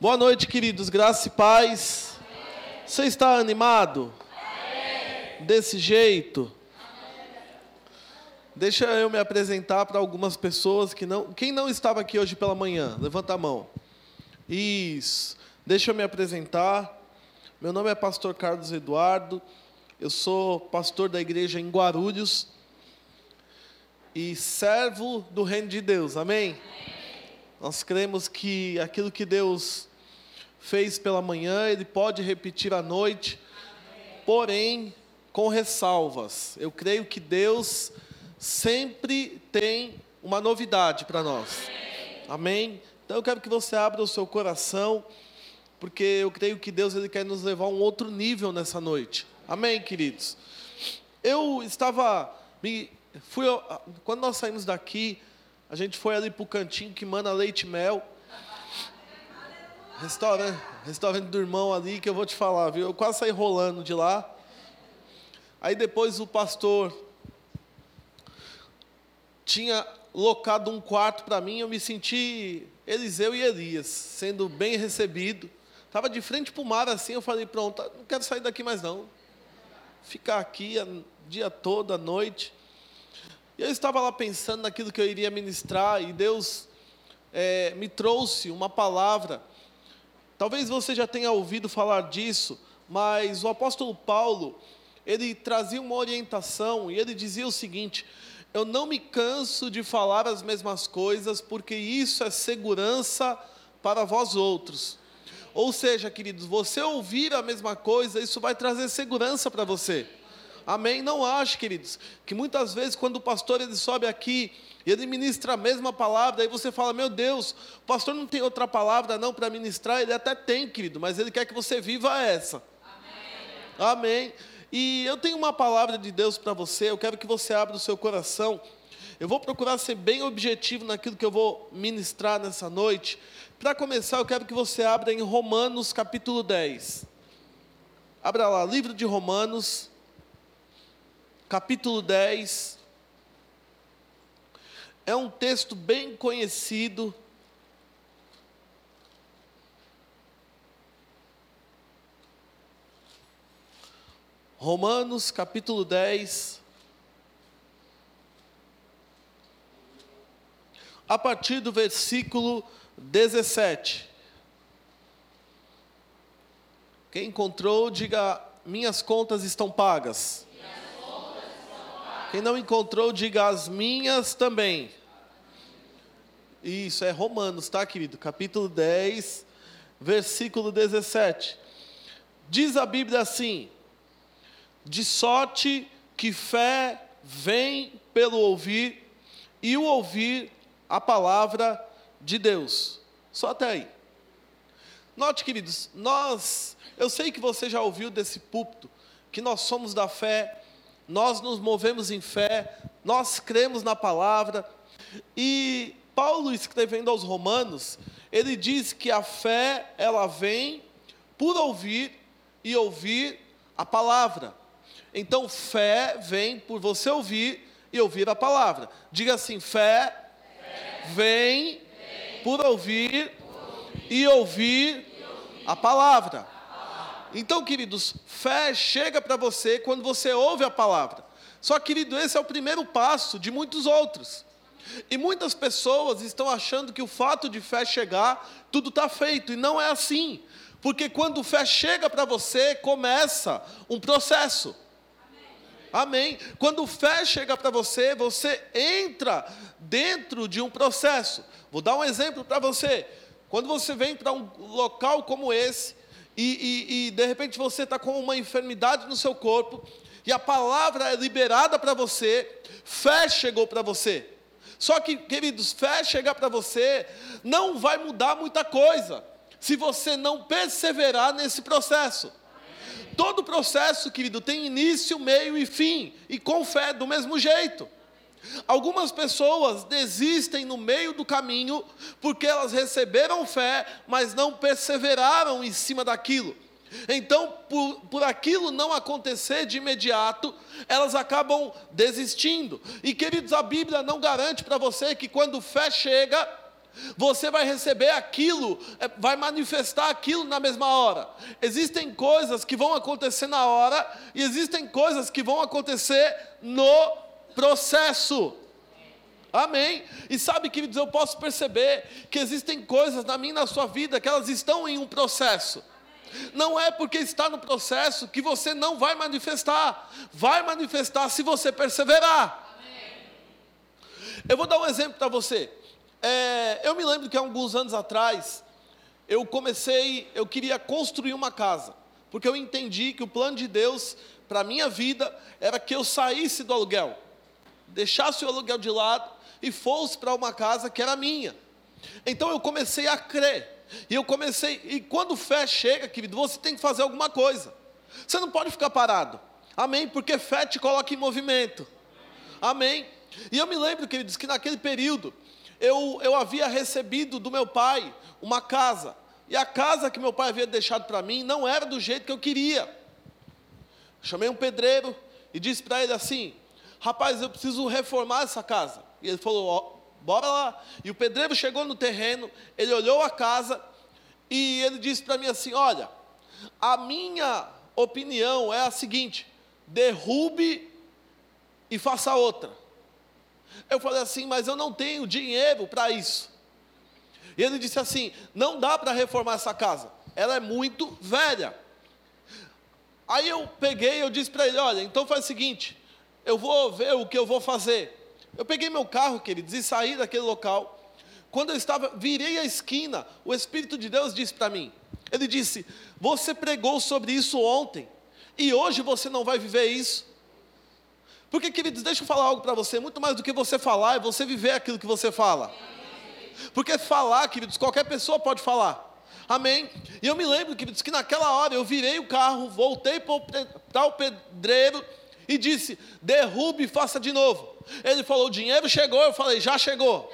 Boa noite, queridos, graça e paz. Amém. Você está animado? Amém. Desse jeito? Amém. Deixa eu me apresentar para algumas pessoas que não. Quem não estava aqui hoje pela manhã? Levanta a mão. Isso. Deixa eu me apresentar. Meu nome é Pastor Carlos Eduardo. Eu sou pastor da igreja em Guarulhos e servo do reino de Deus. Amém? Nós cremos que aquilo que Deus fez pela manhã, ele pode repetir à noite, porém com ressalvas. Eu creio que Deus sempre tem uma novidade para nós. Amém? Então eu quero que você abra o seu coração, porque eu creio que Deus ele quer nos levar a um outro nível nessa noite. Amém, queridos. Eu estava me fui quando nós saímos daqui, a gente foi ali para o cantinho que manda leite e mel. Restaurante, restaurante do irmão ali que eu vou te falar, viu? Eu quase saí rolando de lá. Aí depois o pastor tinha locado um quarto para mim, eu me senti Eliseu e Elias, sendo bem recebido. Estava de frente para o mar assim, eu falei, pronto, não quero sair daqui mais não. Ficar aqui o dia todo, a noite. E eu estava lá pensando naquilo que eu iria ministrar, e Deus é, me trouxe uma palavra Talvez você já tenha ouvido falar disso, mas o apóstolo Paulo, ele trazia uma orientação e ele dizia o seguinte: Eu não me canso de falar as mesmas coisas, porque isso é segurança para vós outros. Ou seja, queridos, você ouvir a mesma coisa, isso vai trazer segurança para você. Amém? Não acho, queridos, que muitas vezes quando o pastor ele sobe aqui e ele ministra a mesma palavra, aí você fala: Meu Deus, o pastor não tem outra palavra não para ministrar. Ele até tem, querido, mas ele quer que você viva essa. Amém. Amém. E eu tenho uma palavra de Deus para você, eu quero que você abra o seu coração. Eu vou procurar ser bem objetivo naquilo que eu vou ministrar nessa noite. Para começar, eu quero que você abra em Romanos capítulo 10. Abra lá, livro de Romanos, capítulo 10. É um texto bem conhecido. Romanos capítulo 10. A partir do versículo 17. Quem encontrou, diga: Minhas contas estão pagas. Quem não encontrou, diga: As minhas também. Isso, é Romanos, tá, querido? Capítulo 10, versículo 17. Diz a Bíblia assim: De sorte que fé vem pelo ouvir, e o ouvir a palavra de Deus. Só até aí. Note, queridos, nós, eu sei que você já ouviu desse púlpito, que nós somos da fé, nós nos movemos em fé, nós cremos na palavra, e Paulo escrevendo aos Romanos, ele diz que a fé ela vem por ouvir e ouvir a palavra. Então fé vem por você ouvir e ouvir a palavra. Diga assim: fé, fé vem, vem, por ouvir, por ouvir e, ouvir e ouvir a palavra. Então, queridos, fé chega para você quando você ouve a palavra. Só, querido, esse é o primeiro passo de muitos outros. E muitas pessoas estão achando que o fato de fé chegar, tudo está feito, e não é assim. Porque quando fé chega para você, começa um processo. Amém. Amém. Quando fé chega para você, você entra dentro de um processo. Vou dar um exemplo para você. Quando você vem para um local como esse, e, e, e de repente você está com uma enfermidade no seu corpo, e a palavra é liberada para você, fé chegou para você. Só que, queridos, fé chegar para você não vai mudar muita coisa se você não perseverar nesse processo. Todo processo, querido, tem início, meio e fim, e com fé do mesmo jeito. Algumas pessoas desistem no meio do caminho porque elas receberam fé, mas não perseveraram em cima daquilo. Então, por, por aquilo não acontecer de imediato, elas acabam desistindo. E queridos, a Bíblia não garante para você que quando fé chega, você vai receber aquilo, é, vai manifestar aquilo na mesma hora. Existem coisas que vão acontecer na hora e existem coisas que vão acontecer no processo. Amém? E sabe, queridos, eu posso perceber que existem coisas na minha e na sua vida que elas estão em um processo. Não é porque está no processo que você não vai manifestar. Vai manifestar se você perseverar. Eu vou dar um exemplo para você. É, eu me lembro que há alguns anos atrás, eu comecei, eu queria construir uma casa, porque eu entendi que o plano de Deus para a minha vida era que eu saísse do aluguel, deixasse o aluguel de lado e fosse para uma casa que era minha. Então eu comecei a crer, e eu comecei, e quando fé chega, querido, você tem que fazer alguma coisa, você não pode ficar parado, amém? Porque fé te coloca em movimento, amém? E eu me lembro, queridos, que naquele período, eu, eu havia recebido do meu pai uma casa. E a casa que meu pai havia deixado para mim não era do jeito que eu queria. Chamei um pedreiro e disse para ele assim: Rapaz, eu preciso reformar essa casa. E ele falou: ó, Bora lá. E o pedreiro chegou no terreno, ele olhou a casa e ele disse para mim assim: Olha, a minha opinião é a seguinte: derrube e faça outra. Eu falei assim, mas eu não tenho dinheiro para isso. E ele disse assim: não dá para reformar essa casa, ela é muito velha. Aí eu peguei, eu disse para ele: olha, então faz o seguinte, eu vou ver o que eu vou fazer. Eu peguei meu carro, queridos, e saí daquele local. Quando eu estava, virei a esquina, o Espírito de Deus disse para mim: Ele disse, você pregou sobre isso ontem, e hoje você não vai viver isso. Porque, queridos, deixa eu falar algo para você: muito mais do que você falar, é você viver aquilo que você fala. Porque falar, queridos, qualquer pessoa pode falar. Amém? E eu me lembro, queridos, que naquela hora eu virei o carro, voltei para o pedreiro e disse: derrube e faça de novo. Ele falou: o dinheiro chegou. Eu falei: já chegou.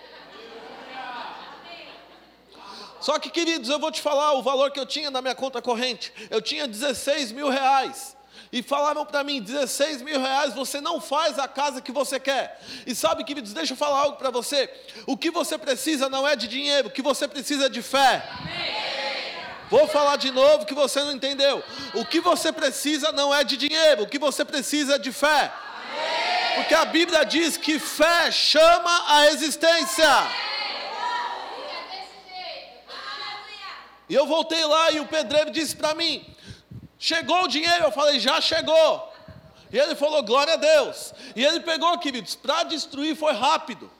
Só que, queridos, eu vou te falar o valor que eu tinha na minha conta corrente. Eu tinha 16 mil reais e falaram para mim: 16 mil reais você não faz a casa que você quer. E sabe, queridos, deixa eu falar algo para você: o que você precisa não é de dinheiro, o que você precisa é de fé. Vou falar de novo que você não entendeu. O que você precisa não é de dinheiro, o que você precisa é de fé. Porque a Bíblia diz que fé chama a existência. E eu voltei lá e o pedreiro disse para mim: Chegou o dinheiro? Eu falei, já chegou. E ele falou, glória a Deus. E ele pegou, queridos, para destruir foi rápido.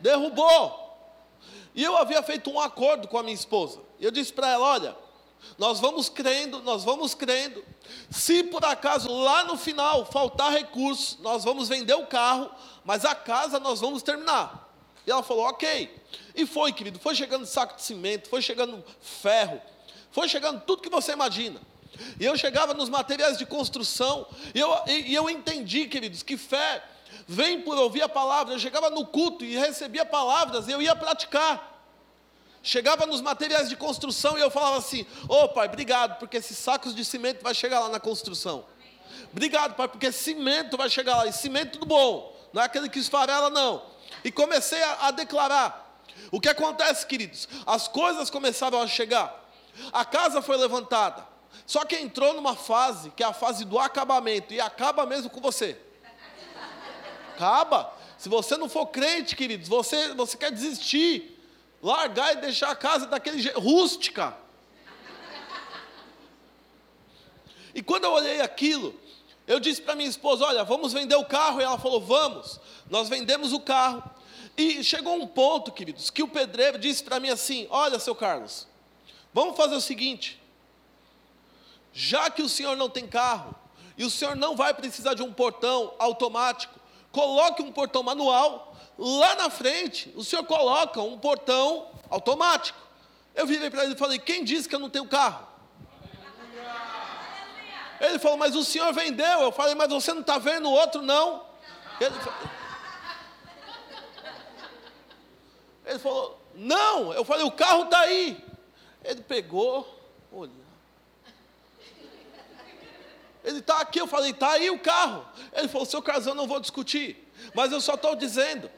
Derrubou. E eu havia feito um acordo com a minha esposa. E eu disse para ela: olha, nós vamos crendo, nós vamos crendo. Se por acaso lá no final faltar recursos, nós vamos vender o carro, mas a casa nós vamos terminar. E ela falou: ok. E foi, querido, foi chegando saco de cimento, foi chegando ferro, foi chegando tudo que você imagina. E eu chegava nos materiais de construção, e eu, e, e eu entendi, queridos, que fé vem por ouvir a palavra. Eu chegava no culto e recebia palavras, e eu ia praticar. Chegava nos materiais de construção e eu falava assim: Ô oh, pai, obrigado, porque esses sacos de cimento vai chegar lá na construção. Obrigado, pai, porque cimento vai chegar lá, e cimento do bom, não é aquele que esfarela, não. E comecei a, a declarar. O que acontece, queridos? As coisas começaram a chegar, a casa foi levantada, só que entrou numa fase, que é a fase do acabamento, e acaba mesmo com você. Acaba. Se você não for crente, queridos, você, você quer desistir, largar e deixar a casa daquele jeito, rústica. E quando eu olhei aquilo, eu disse para minha esposa: Olha, vamos vender o carro. E ela falou: Vamos. Nós vendemos o carro. E chegou um ponto, queridos, que o pedreiro disse para mim assim: Olha, seu Carlos, vamos fazer o seguinte já que o senhor não tem carro, e o senhor não vai precisar de um portão automático, coloque um portão manual, lá na frente, o senhor coloca um portão automático. Eu virei para ele e falei: Quem disse que eu não tenho carro? Ele falou: Mas o senhor vendeu. Eu falei: Mas você não está vendo o outro, não? Ele, ele falou: Não. Eu falei: O carro está aí. Ele pegou, olhou. Ele está aqui, eu falei, está aí o carro. Ele falou, seu eu não vou discutir, mas eu só estou dizendo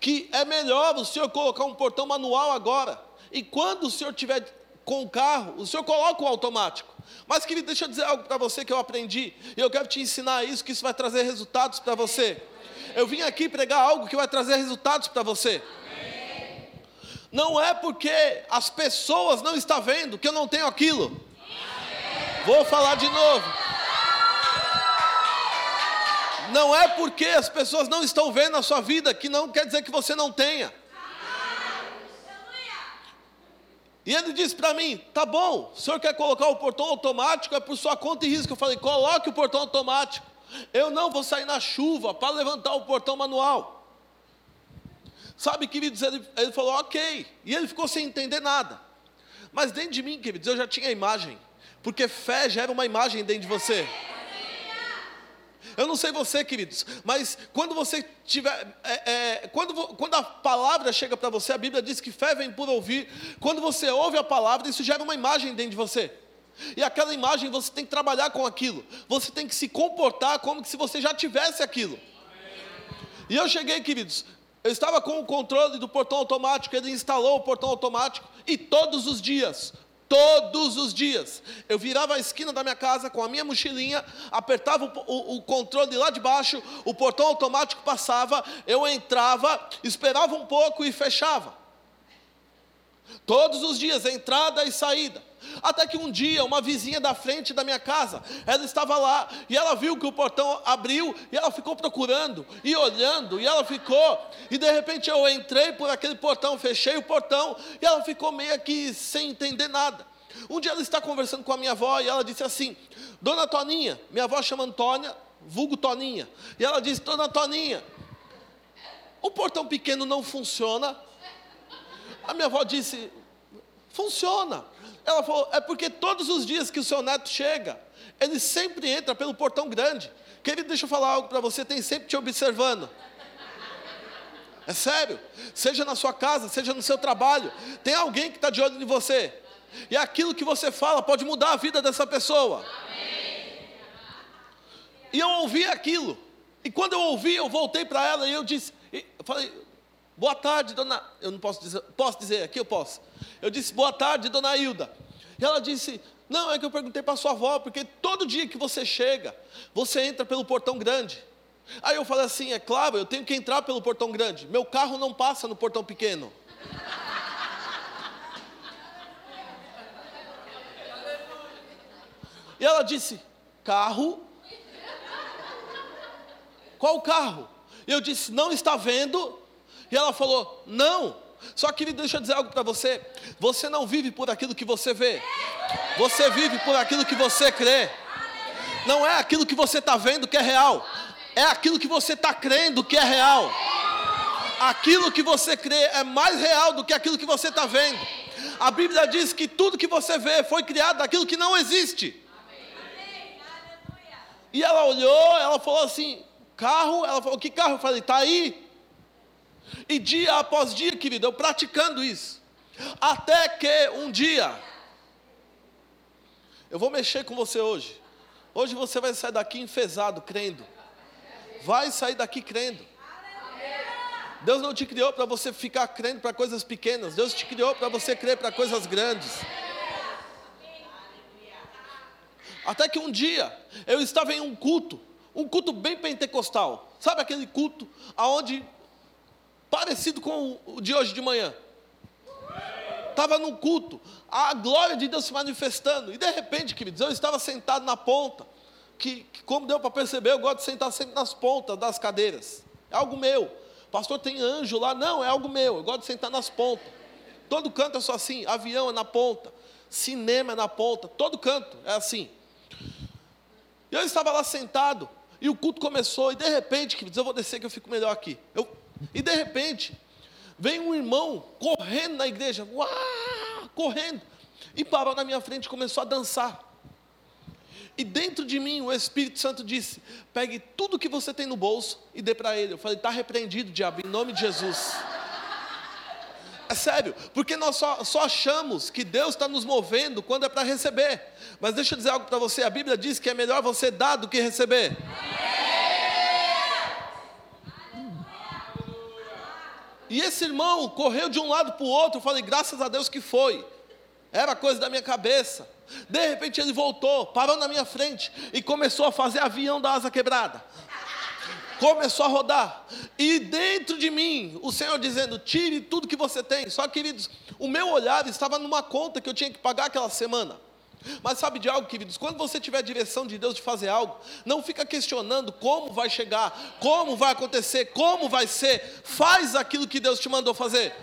que é melhor o senhor colocar um portão manual agora. E quando o senhor tiver com o carro, o senhor coloca o automático. Mas, querido, deixa eu dizer algo para você que eu aprendi, e eu quero te ensinar isso, que isso vai trazer resultados para você. Eu vim aqui pregar algo que vai trazer resultados para você. Não é porque as pessoas não estão vendo que eu não tenho aquilo. Vou falar de novo. Não é porque as pessoas não estão vendo a sua vida que não quer dizer que você não tenha. E ele disse para mim: tá bom, o senhor quer colocar o portão automático, é por sua conta e risco. Eu falei: coloque o portão automático. Eu não vou sair na chuva para levantar o portão manual. Sabe, queridos, ele, ele falou: ok. E ele ficou sem entender nada. Mas dentro de mim, queridos, eu já tinha a imagem. Porque fé gera uma imagem dentro de você. Eu não sei você, queridos, mas quando você tiver, é, é, quando, quando a palavra chega para você, a Bíblia diz que fé vem por ouvir. Quando você ouve a palavra, isso gera uma imagem dentro de você. E aquela imagem você tem que trabalhar com aquilo. Você tem que se comportar como se você já tivesse aquilo. E eu cheguei, queridos, eu estava com o controle do portão automático, ele instalou o portão automático e todos os dias, todos os dias. Eu virava a esquina da minha casa com a minha mochilinha, apertava o, o, o, controle lá de baixo, o portão automático passava, eu entrava, esperava um pouco e fechava. Todos os dias, entrada e saída. Até que um dia, uma vizinha da frente da minha casa, ela estava lá e ela viu que o portão abriu e ela ficou procurando e olhando e ela ficou. E de repente eu entrei por aquele portão, fechei o portão e ela ficou meio que sem entender nada. Um dia ela está conversando com a minha avó e ela disse assim: Dona Toninha, minha avó chama Antônia, vulgo Toninha. E ela disse: Dona Toninha, o portão pequeno não funciona. A minha avó disse: Funciona. Ela falou: é porque todos os dias que o seu neto chega, ele sempre entra pelo portão grande. Querido, deixa eu falar algo para você, tem sempre te observando. É sério, seja na sua casa, seja no seu trabalho, tem alguém que está de olho em você. E aquilo que você fala pode mudar a vida dessa pessoa. E eu ouvi aquilo. E quando eu ouvi, eu voltei para ela e eu disse, eu falei, boa tarde, dona. Eu não posso dizer, posso dizer, aqui eu posso. Eu disse, boa tarde, dona Hilda. E ela disse, não, é que eu perguntei para sua avó, porque todo dia que você chega, você entra pelo portão grande. Aí eu falei assim, é claro, eu tenho que entrar pelo portão grande. Meu carro não passa no portão pequeno. E ela disse, carro? Qual carro? Eu disse, não está vendo? E ela falou, não. Só que deixa eu dizer algo para você: você não vive por aquilo que você vê, você vive por aquilo que você crê. Não é aquilo que você está vendo que é real, é aquilo que você está crendo que é real. Aquilo que você crê é mais real do que aquilo que você está vendo. A Bíblia diz que tudo que você vê foi criado daquilo que não existe. E ela olhou, ela falou assim: carro? Ela falou: que carro? Eu falei: está aí. E dia após dia, querido, eu praticando isso. Até que um dia, eu vou mexer com você hoje. Hoje você vai sair daqui enfesado, crendo. Vai sair daqui crendo. Deus não te criou para você ficar crendo para coisas pequenas. Deus te criou para você crer para coisas grandes. Até que um dia eu estava em um culto, um culto bem pentecostal. Sabe aquele culto aonde parecido com o de hoje de manhã. Estava num culto, a glória de Deus se manifestando, e de repente, queridos, eu estava sentado na ponta, que, que como deu para perceber, eu gosto de sentar sempre nas pontas das cadeiras, é algo meu. Pastor, tem anjo lá? Não, é algo meu, eu gosto de sentar nas pontas. Todo canto é só assim, avião é na ponta, cinema é na ponta, todo canto é assim. E eu estava lá sentado, e o culto começou, e de repente, queridos, eu vou descer que eu fico melhor aqui. Eu e de repente, vem um irmão correndo na igreja, uau, correndo, e parou na minha frente e começou a dançar. E dentro de mim o Espírito Santo disse: pegue tudo que você tem no bolso e dê para ele. Eu falei: está repreendido, diabo, em nome de Jesus. É sério, porque nós só, só achamos que Deus está nos movendo quando é para receber. Mas deixa eu dizer algo para você: a Bíblia diz que é melhor você dar do que receber. E esse irmão correu de um lado para o outro. Eu falei, graças a Deus que foi. Era coisa da minha cabeça. De repente ele voltou, parou na minha frente e começou a fazer avião da asa quebrada. Começou a rodar. E dentro de mim, o Senhor dizendo: tire tudo que você tem. Só, queridos, o meu olhar estava numa conta que eu tinha que pagar aquela semana. Mas sabe de algo, queridos? Quando você tiver a direção de Deus de fazer algo, não fica questionando como vai chegar, como vai acontecer, como vai ser. Faz aquilo que Deus te mandou fazer.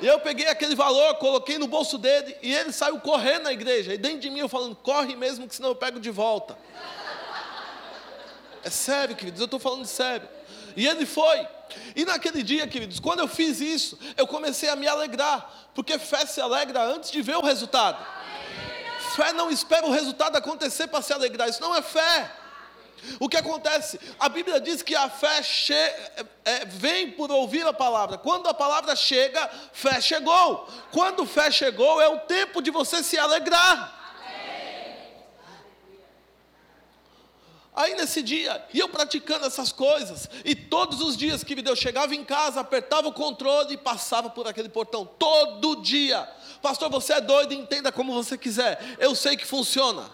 Eu peguei aquele valor, coloquei no bolso dele e ele saiu correndo na igreja. E dentro de mim eu falando, corre mesmo, que senão eu pego de volta. É sério, queridos, eu estou falando sério. E ele foi. E naquele dia, queridos, quando eu fiz isso, eu comecei a me alegrar, porque fé se alegra antes de ver o resultado. Fé não espera o resultado acontecer para se alegrar, isso não é fé. O que acontece? A Bíblia diz que a fé che é, vem por ouvir a palavra. Quando a palavra chega, fé chegou. Quando fé chegou, é o tempo de você se alegrar. Aí nesse dia, e eu praticando essas coisas, e todos os dias que Deus chegava em casa, apertava o controle e passava por aquele portão, todo dia. Pastor, você é doido, entenda como você quiser. Eu sei que funciona.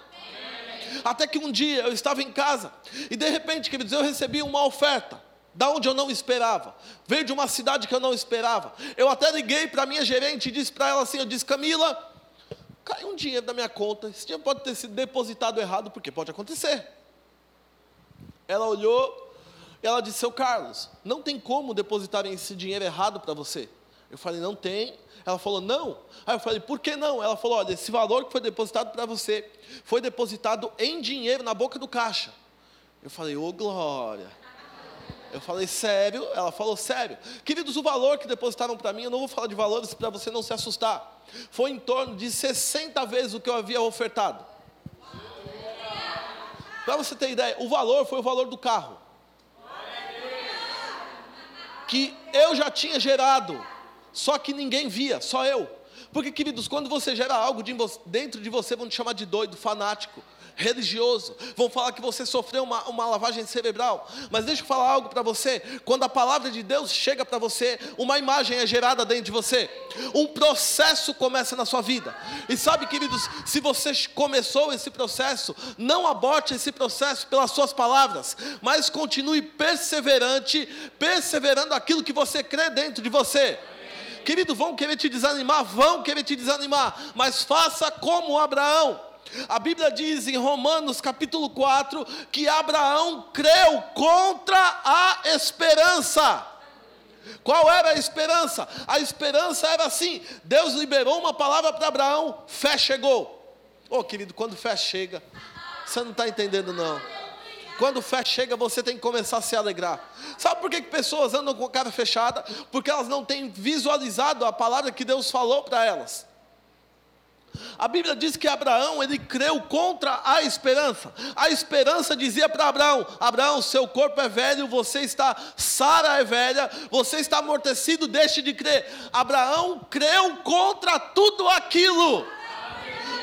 Até que um dia eu estava em casa e de repente, queridos, eu recebi uma oferta da onde eu não esperava. Veio de uma cidade que eu não esperava. Eu até liguei para a minha gerente e disse para ela assim, eu disse: "Camila, caiu um dinheiro da minha conta. Esse dinheiro pode ter sido depositado errado, porque pode acontecer." Ela olhou e ela disse: "Seu Carlos, não tem como depositar esse dinheiro errado para você." Eu falei: "Não tem." Ela falou, não. Aí eu falei, por que não? Ela falou, olha, esse valor que foi depositado para você foi depositado em dinheiro na boca do caixa. Eu falei, ô oh, glória. Eu falei, sério? Ela falou, sério. Queridos, o valor que depositaram para mim, eu não vou falar de valores para você não se assustar. Foi em torno de 60 vezes o que eu havia ofertado. Para você ter ideia, o valor foi o valor do carro. Que eu já tinha gerado só que ninguém via, só eu. Porque, queridos, quando você gera algo de, dentro de você, vão te chamar de doido, fanático, religioso, vão falar que você sofreu uma, uma lavagem cerebral. Mas deixa eu falar algo para você: quando a palavra de Deus chega para você, uma imagem é gerada dentro de você, um processo começa na sua vida. E sabe, queridos, se você começou esse processo, não aborte esse processo pelas suas palavras, mas continue perseverante, perseverando aquilo que você crê dentro de você. Querido, vão querer te desanimar, vão querer te desanimar, mas faça como Abraão. A Bíblia diz em Romanos capítulo 4 que Abraão creu contra a esperança. Qual era a esperança? A esperança era assim: Deus liberou uma palavra para Abraão, fé chegou. Oh, querido, quando fé chega, você não está entendendo, não. Quando fé chega, você tem que começar a se alegrar. Sabe por que, que pessoas andam com a cara fechada? Porque elas não têm visualizado a palavra que Deus falou para elas. A Bíblia diz que Abraão, ele creu contra a esperança. A esperança dizia para Abraão: Abraão, seu corpo é velho, você está, Sara é velha, você está amortecido, deixe de crer. Abraão creu contra tudo aquilo.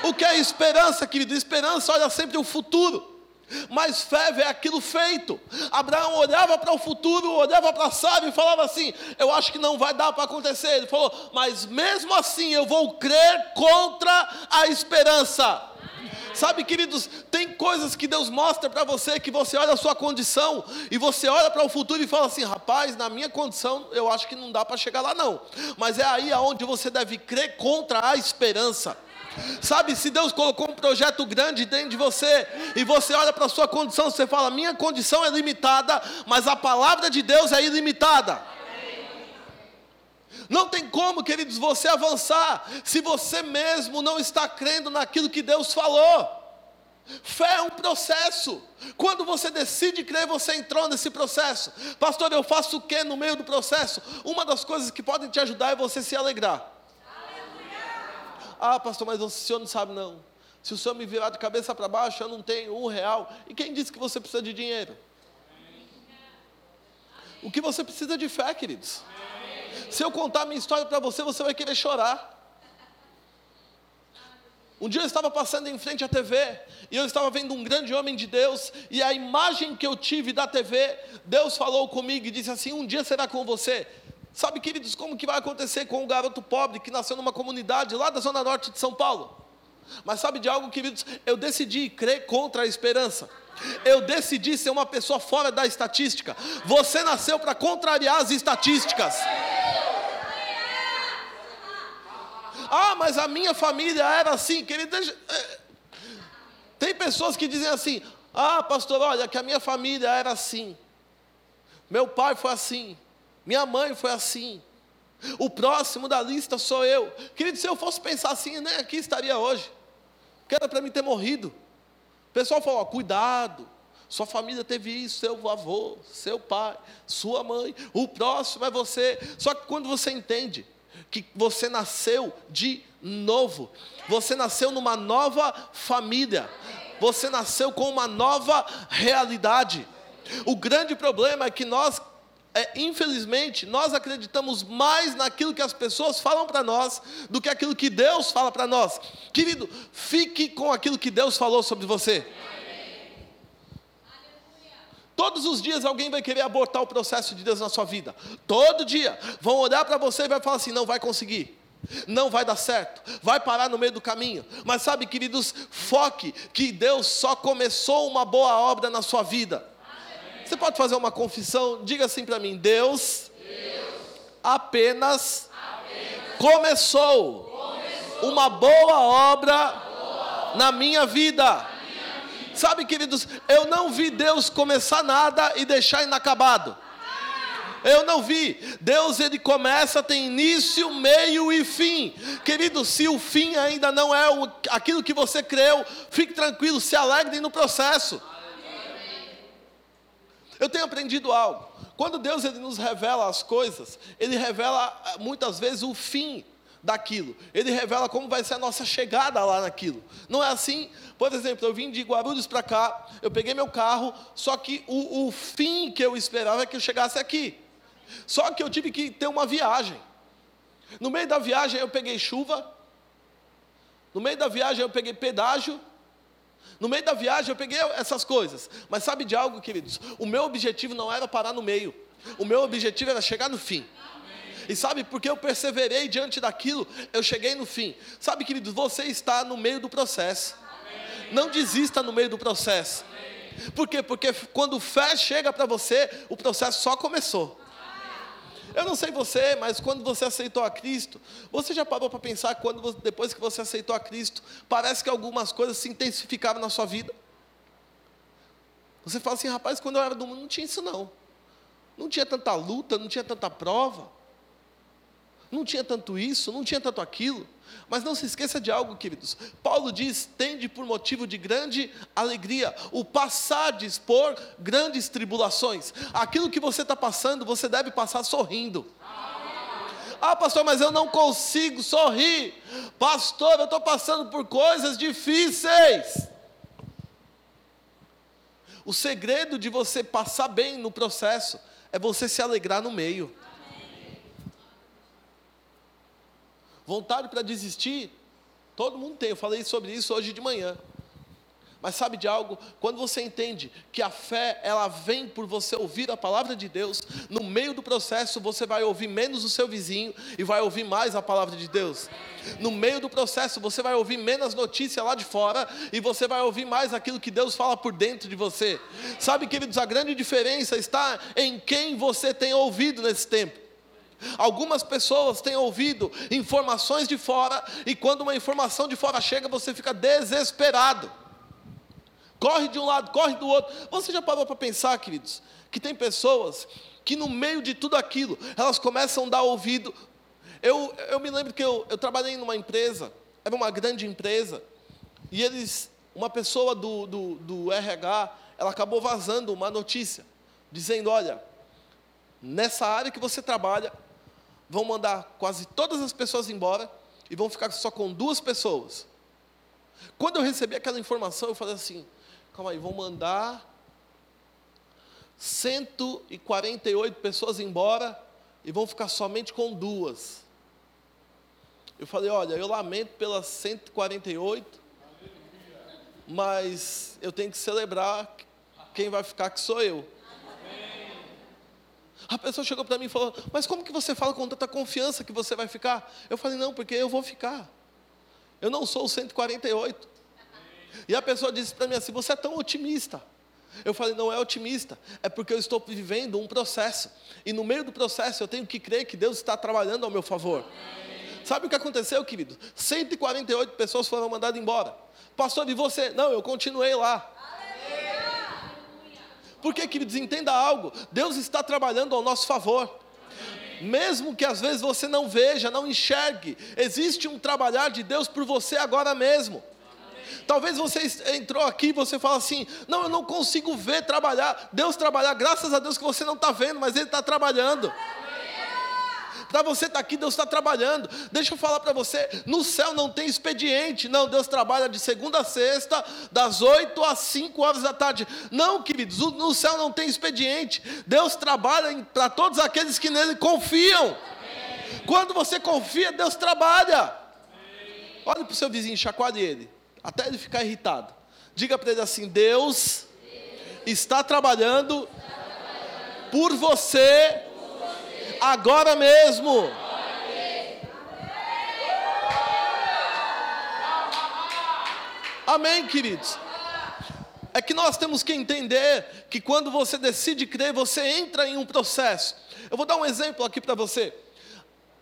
O que é esperança, querido? Esperança olha sempre o futuro. Mas fé é aquilo feito. Abraão olhava para o futuro, olhava para Sara e falava assim: Eu acho que não vai dar para acontecer. Ele falou: Mas mesmo assim eu vou crer contra a esperança. Sabe, queridos, tem coisas que Deus mostra para você que você olha a sua condição e você olha para o futuro e fala assim: rapaz, na minha condição eu acho que não dá para chegar lá, não. Mas é aí aonde você deve crer contra a esperança. Sabe, se Deus colocou um projeto grande dentro de você, e você olha para a sua condição, você fala: minha condição é limitada, mas a palavra de Deus é ilimitada. Não tem como, queridos, você avançar se você mesmo não está crendo naquilo que Deus falou. Fé é um processo. Quando você decide crer, você entrou nesse processo. Pastor, eu faço o que no meio do processo? Uma das coisas que podem te ajudar é você se alegrar. Ah, pastor, mas o senhor não sabe não. Se o senhor me virar de cabeça para baixo, eu não tenho um real. E quem disse que você precisa de dinheiro? O que você precisa de fé, queridos. Se eu contar minha história para você, você vai querer chorar. Um dia eu estava passando em frente à TV e eu estava vendo um grande homem de Deus e a imagem que eu tive da TV, Deus falou comigo e disse assim: Um dia será com você. Sabe, queridos, como que vai acontecer com um garoto pobre que nasceu numa comunidade lá da zona norte de São Paulo? Mas sabe de algo, queridos? Eu decidi crer contra a esperança. Eu decidi ser uma pessoa fora da estatística. Você nasceu para contrariar as estatísticas. Ah, mas a minha família era assim, querido. É, tem pessoas que dizem assim: Ah, pastor, olha, que a minha família era assim. Meu pai foi assim. Minha mãe foi assim. O próximo da lista sou eu. Querido, se eu fosse pensar assim, nem aqui estaria hoje. Que era para mim ter morrido. O pessoal falou: cuidado. Sua família teve isso, seu avô, seu pai, sua mãe. O próximo é você. Só que quando você entende que você nasceu de novo, você nasceu numa nova família, você nasceu com uma nova realidade. O grande problema é que nós é, infelizmente, nós acreditamos mais naquilo que as pessoas falam para nós do que aquilo que Deus fala para nós. Querido, fique com aquilo que Deus falou sobre você. Todos os dias alguém vai querer abortar o processo de Deus na sua vida. Todo dia vão olhar para você e vai falar assim: não vai conseguir. Não vai dar certo, vai parar no meio do caminho. Mas sabe, queridos, foque que Deus só começou uma boa obra na sua vida. Você pode fazer uma confissão? Diga assim para mim: Deus, Deus apenas, apenas começou, começou, uma boa obra, boa na minha vida. Sabe, queridos, eu não vi Deus começar nada e deixar inacabado. Eu não vi. Deus ele começa, tem início, meio e fim. Querido, se o fim ainda não é aquilo que você creu, fique tranquilo, se alegre no processo. Eu tenho aprendido algo. Quando Deus ele nos revela as coisas, Ele revela eh, muitas vezes o fim daquilo. Ele revela como vai ser a nossa chegada lá naquilo. Não é assim? Por exemplo, eu vim de Guarulhos para cá, eu peguei meu carro, só que o, o fim que eu esperava é que eu chegasse aqui. Só que eu tive que ter uma viagem. No meio da viagem eu peguei chuva, no meio da viagem eu peguei pedágio, no meio da viagem eu peguei essas coisas. Mas sabe de algo, queridos? O meu objetivo não era parar no meio. O meu objetivo era chegar no fim. E sabe, porque eu perseverei diante daquilo, eu cheguei no fim. Sabe, queridos, você está no meio do processo. Não desista no meio do processo. Por quê? Porque quando fé chega para você, o processo só começou. Eu não sei você, mas quando você aceitou a Cristo, você já parou para pensar quando depois que você aceitou a Cristo, parece que algumas coisas se intensificaram na sua vida? Você fala assim, rapaz, quando eu era do mundo não tinha isso não. Não tinha tanta luta, não tinha tanta prova. Não tinha tanto isso, não tinha tanto aquilo. Mas não se esqueça de algo, queridos. Paulo diz: tende por motivo de grande alegria o passardes por grandes tribulações. Aquilo que você está passando, você deve passar sorrindo. Ah, pastor, mas eu não consigo sorrir. Pastor, eu estou passando por coisas difíceis. O segredo de você passar bem no processo é você se alegrar no meio. Vontade para desistir, todo mundo tem. Eu falei sobre isso hoje de manhã. Mas sabe de algo? Quando você entende que a fé, ela vem por você ouvir a palavra de Deus, no meio do processo você vai ouvir menos o seu vizinho e vai ouvir mais a palavra de Deus. No meio do processo você vai ouvir menos notícia lá de fora e você vai ouvir mais aquilo que Deus fala por dentro de você. Sabe, queridos, a grande diferença está em quem você tem ouvido nesse tempo. Algumas pessoas têm ouvido informações de fora, e quando uma informação de fora chega, você fica desesperado. Corre de um lado, corre do outro. Você já parou para pensar, queridos, que tem pessoas que no meio de tudo aquilo, elas começam a dar ouvido. Eu, eu me lembro que eu, eu trabalhei numa empresa, era uma grande empresa, e eles, uma pessoa do, do, do RH, ela acabou vazando uma notícia, dizendo: olha, nessa área que você trabalha, vão mandar quase todas as pessoas embora e vão ficar só com duas pessoas. Quando eu recebi aquela informação, eu falei assim: calma aí, vão mandar 148 pessoas embora e vão ficar somente com duas. Eu falei: olha, eu lamento pelas 148, mas eu tenho que celebrar quem vai ficar que sou eu. A pessoa chegou para mim e falou: Mas como que você fala com tanta confiança que você vai ficar? Eu falei: Não, porque eu vou ficar. Eu não sou o 148. E a pessoa disse para mim assim: Você é tão otimista. Eu falei: Não é otimista, é porque eu estou vivendo um processo. E no meio do processo eu tenho que crer que Deus está trabalhando ao meu favor. Sabe o que aconteceu, querido? 148 pessoas foram mandadas embora. Pastor, e você? Não, eu continuei lá. Porque, queridos, entenda algo: Deus está trabalhando ao nosso favor. Mesmo que às vezes você não veja, não enxergue, existe um trabalhar de Deus por você agora mesmo. Talvez você entrou aqui e você fala assim: não, eu não consigo ver trabalhar, Deus trabalhar, graças a Deus que você não está vendo, mas Ele está trabalhando. Para você estar tá aqui, Deus está trabalhando. Deixa eu falar para você: no céu não tem expediente. Não, Deus trabalha de segunda a sexta, das 8 às 5 horas da tarde. Não, queridos, no céu não tem expediente. Deus trabalha para todos aqueles que nele confiam. Quando você confia, Deus trabalha. Olhe para o seu vizinho, chacoalhe ele, até ele ficar irritado. Diga para ele assim: Deus, está trabalhando por você agora mesmo. Amém, queridos? É que nós temos que entender que quando você decide crer, você entra em um processo. Eu vou dar um exemplo aqui para você.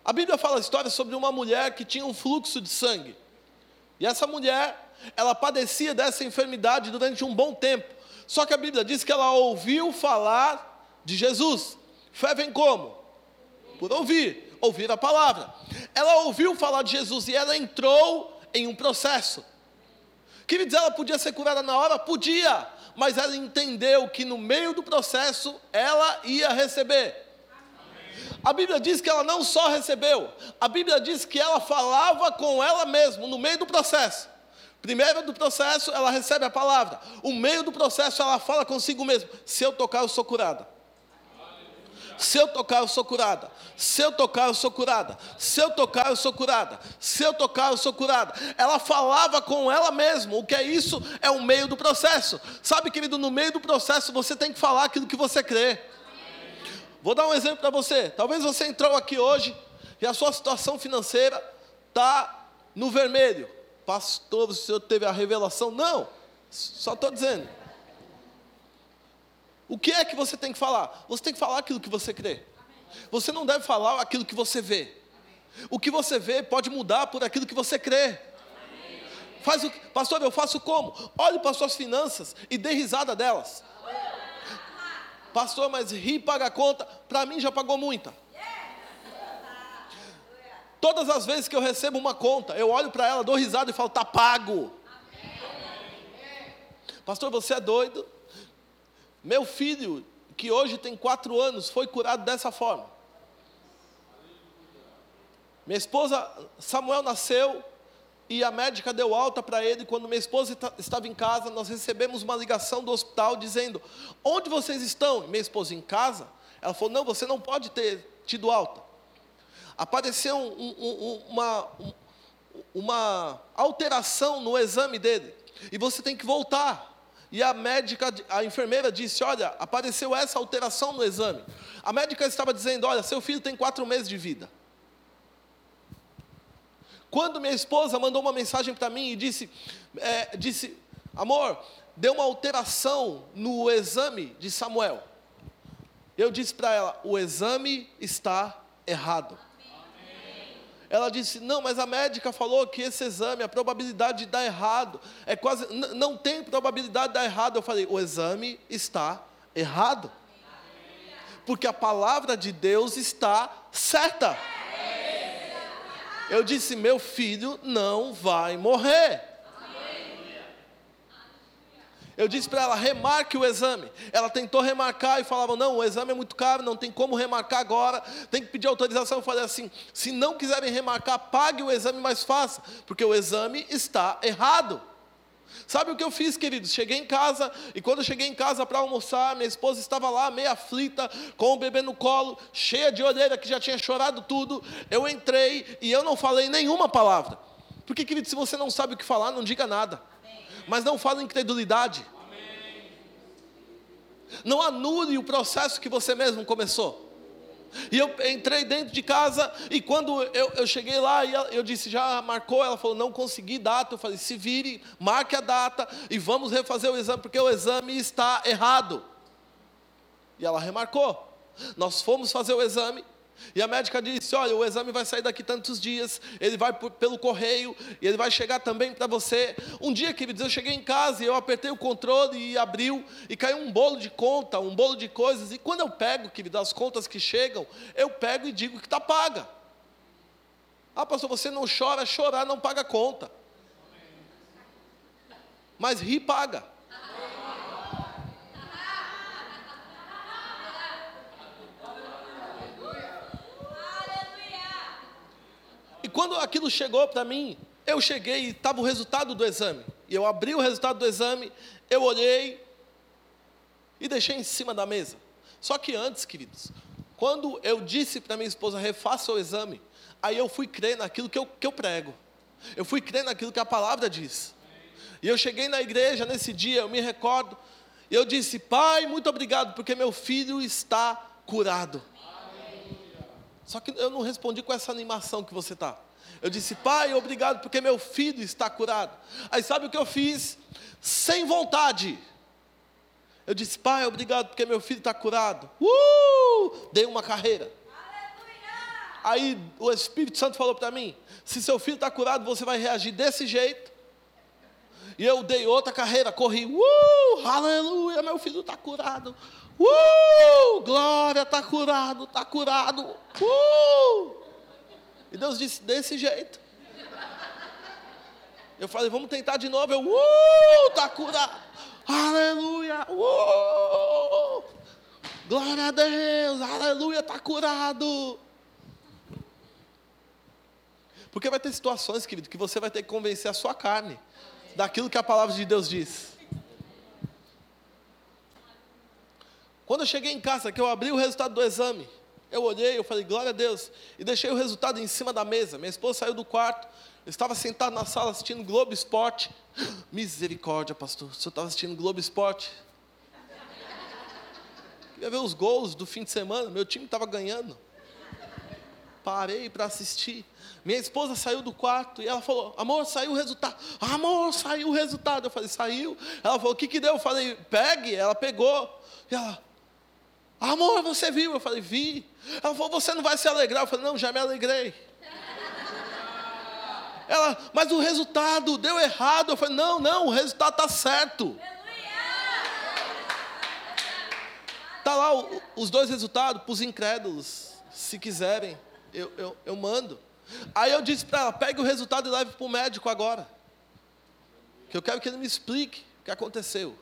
A Bíblia fala a história sobre uma mulher que tinha um fluxo de sangue. E essa mulher, ela padecia dessa enfermidade durante um bom tempo. Só que a Bíblia diz que ela ouviu falar de Jesus. Fé vem como? Por ouvir, ouvir a palavra. Ela ouviu falar de Jesus e ela entrou em um processo. Queridos, ela podia ser curada na hora? Podia, mas ela entendeu que no meio do processo ela ia receber. A Bíblia diz que ela não só recebeu, a Bíblia diz que ela falava com ela mesma no meio do processo. Primeiro do processo, ela recebe a palavra. O meio do processo, ela fala consigo mesma: se eu tocar, eu sou curada. Se eu tocar, eu sou curada. Se eu tocar, eu sou curada. Se eu tocar, eu sou curada. Se eu tocar, eu sou curada. Ela falava com ela mesma. O que é isso? É o meio do processo. Sabe, querido, no meio do processo você tem que falar aquilo que você crê. Vou dar um exemplo para você. Talvez você entrou aqui hoje e a sua situação financeira está no vermelho. Pastor, o senhor teve a revelação? Não, só estou dizendo. O que é que você tem que falar? Você tem que falar aquilo que você crê. Você não deve falar aquilo que você vê. O que você vê pode mudar por aquilo que você crê. Faz o, pastor, eu faço como? Olhe para as suas finanças e dê risada delas. Pastor, mas ri paga a conta. Para mim já pagou muita. Todas as vezes que eu recebo uma conta, eu olho para ela, dou risada e falo, tá pago. Pastor, você é doido? Meu filho, que hoje tem quatro anos, foi curado dessa forma. Minha esposa, Samuel nasceu e a médica deu alta para ele. Quando minha esposa estava em casa, nós recebemos uma ligação do hospital dizendo: Onde vocês estão? Minha esposa em casa. Ela falou: Não, você não pode ter tido alta. Apareceu um, um, uma, uma alteração no exame dele. E você tem que voltar. E a médica, a enfermeira disse: Olha, apareceu essa alteração no exame. A médica estava dizendo: Olha, seu filho tem quatro meses de vida. Quando minha esposa mandou uma mensagem para mim e disse, é, disse, amor, deu uma alteração no exame de Samuel. Eu disse para ela: o exame está errado. Ela disse: Não, mas a médica falou que esse exame, a probabilidade de dar errado, é quase. Não tem probabilidade de dar errado. Eu falei: O exame está errado. Porque a palavra de Deus está certa. Eu disse: Meu filho não vai morrer. Eu disse para ela, remarque o exame. Ela tentou remarcar e falava, não, o exame é muito caro, não tem como remarcar agora, tem que pedir autorização. Eu falei assim, se não quiserem remarcar, pague o exame mais fácil, porque o exame está errado. Sabe o que eu fiz, queridos? Cheguei em casa e quando eu cheguei em casa para almoçar, minha esposa estava lá, meio aflita, com o bebê no colo, cheia de orelha, que já tinha chorado tudo. Eu entrei e eu não falei nenhuma palavra. Porque, querido, se você não sabe o que falar, não diga nada mas não fala incredulidade. Não anule o processo que você mesmo começou. E eu entrei dentro de casa e quando eu, eu cheguei lá, eu disse, já marcou? Ela falou, não consegui data. Eu falei, se vire, marque a data e vamos refazer o exame, porque o exame está errado. E ela remarcou. Nós fomos fazer o exame, e a médica disse: Olha, o exame vai sair daqui tantos dias, ele vai por, pelo correio, e ele vai chegar também para você. Um dia, queridos, eu cheguei em casa e eu apertei o controle e abriu, e caiu um bolo de conta, um bolo de coisas. E quando eu pego, queridos, as contas que chegam, eu pego e digo que está paga. Ah, pastor, você não chora, chorar não paga conta. Mas rir paga. Quando aquilo chegou para mim, eu cheguei e estava o resultado do exame. E eu abri o resultado do exame, eu olhei e deixei em cima da mesa. Só que antes, queridos, quando eu disse para minha esposa, refaça o exame, aí eu fui crer naquilo que eu, que eu prego. Eu fui crer naquilo que a palavra diz. E eu cheguei na igreja nesse dia, eu me recordo, e eu disse: Pai, muito obrigado, porque meu filho está curado. Só que eu não respondi com essa animação que você está. Eu disse, pai, obrigado porque meu filho está curado. Aí sabe o que eu fiz? Sem vontade. Eu disse, pai, obrigado porque meu filho está curado. Uh! Dei uma carreira. Aleluia! Aí o Espírito Santo falou para mim: se seu filho está curado, você vai reagir desse jeito. E eu dei outra carreira, corri, uh! Aleluia, meu filho está curado. Uh! Glória, está curado, está curado. Uh! E Deus disse: desse jeito. Eu falei: vamos tentar de novo. Eu, uh! Está curado. Aleluia. Uh! Glória a Deus. Aleluia, está curado. Porque vai ter situações, querido, que você vai ter que convencer a sua carne daquilo que a palavra de Deus diz. Quando eu cheguei em casa, que eu abri o resultado do exame, eu olhei, eu falei, glória a Deus, e deixei o resultado em cima da mesa. Minha esposa saiu do quarto, eu estava sentado na sala assistindo Globo Esporte. Misericórdia, pastor, o senhor estava assistindo Globo Esporte? Queria ver os gols do fim de semana, meu time estava ganhando. Parei para assistir. Minha esposa saiu do quarto e ela falou: Amor, saiu o resultado. Amor, saiu o resultado. Eu falei: Saiu. Ela falou: O que, que deu? Eu falei: Pegue. Ela pegou. E ela: Amor, você viu? Eu falei, vi. Ela falou, você não vai se alegrar? Eu falei, não, já me alegrei. Ela, mas o resultado deu errado. Eu falei, não, não, o resultado está certo. Está lá o, os dois resultados para os incrédulos. Se quiserem, eu, eu, eu mando. Aí eu disse para ela, pegue o resultado e leve para o médico agora. Que eu quero que ele me explique o que aconteceu.